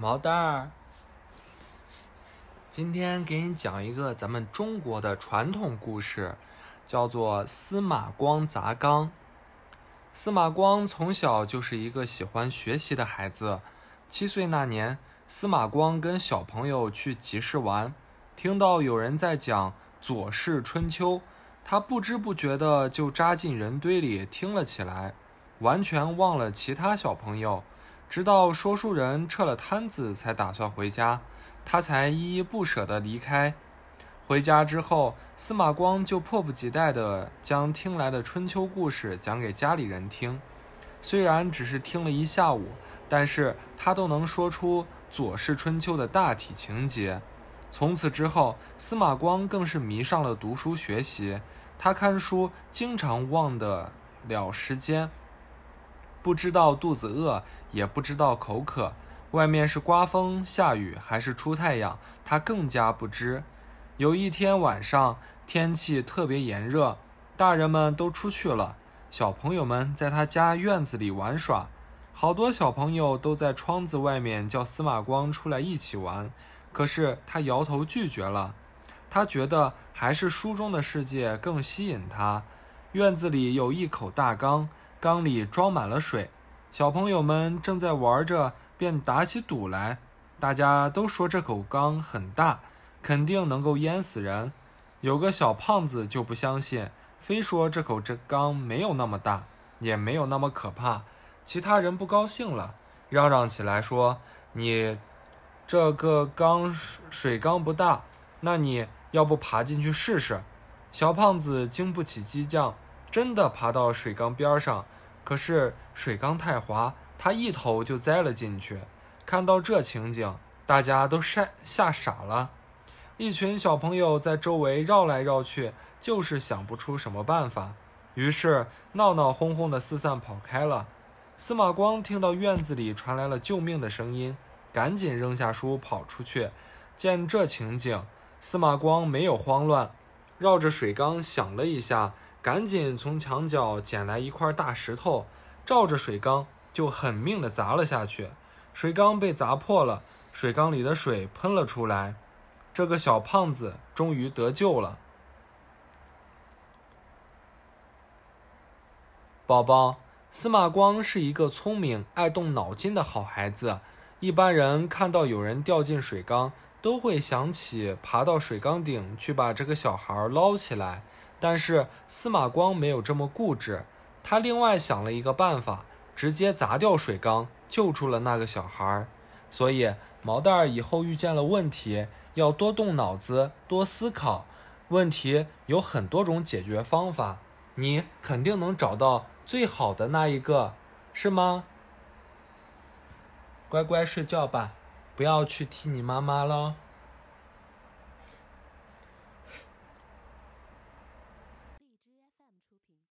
毛蛋儿，今天给你讲一个咱们中国的传统故事，叫做司马光砸缸。司马光从小就是一个喜欢学习的孩子。七岁那年，司马光跟小朋友去集市玩，听到有人在讲《左氏春秋》，他不知不觉的就扎进人堆里听了起来，完全忘了其他小朋友。直到说书人撤了摊子，才打算回家，他才依依不舍地离开。回家之后，司马光就迫不及待地将听来的春秋故事讲给家里人听。虽然只是听了一下午，但是他都能说出《左氏春秋》的大体情节。从此之后，司马光更是迷上了读书学习。他看书经常忘得了时间。不知道肚子饿，也不知道口渴，外面是刮风下雨还是出太阳，他更加不知。有一天晚上，天气特别炎热，大人们都出去了，小朋友们在他家院子里玩耍。好多小朋友都在窗子外面叫司马光出来一起玩，可是他摇头拒绝了。他觉得还是书中的世界更吸引他。院子里有一口大缸。缸里装满了水，小朋友们正在玩着，便打起赌来。大家都说这口缸很大，肯定能够淹死人。有个小胖子就不相信，非说这口这缸没有那么大，也没有那么可怕。其他人不高兴了，嚷嚷起来说：“你这个缸水缸不大，那你要不爬进去试试？”小胖子经不起激将。真的爬到水缸边上，可是水缸太滑，他一头就栽了进去。看到这情景，大家都吓吓傻了。一群小朋友在周围绕来绕去，就是想不出什么办法，于是闹闹哄哄的四散跑开了。司马光听到院子里传来了救命的声音，赶紧扔下书跑出去。见这情景，司马光没有慌乱，绕着水缸想了一下。赶紧从墙角捡来一块大石头，照着水缸就狠命地砸了下去。水缸被砸破了，水缸里的水喷了出来。这个小胖子终于得救了。宝宝，司马光是一个聪明、爱动脑筋的好孩子。一般人看到有人掉进水缸，都会想起爬到水缸顶去把这个小孩捞起来。但是司马光没有这么固执，他另外想了一个办法，直接砸掉水缸，救出了那个小孩。所以毛蛋儿以后遇见了问题，要多动脑子，多思考。问题有很多种解决方法，你肯定能找到最好的那一个，是吗？乖乖睡觉吧，不要去踢你妈妈了。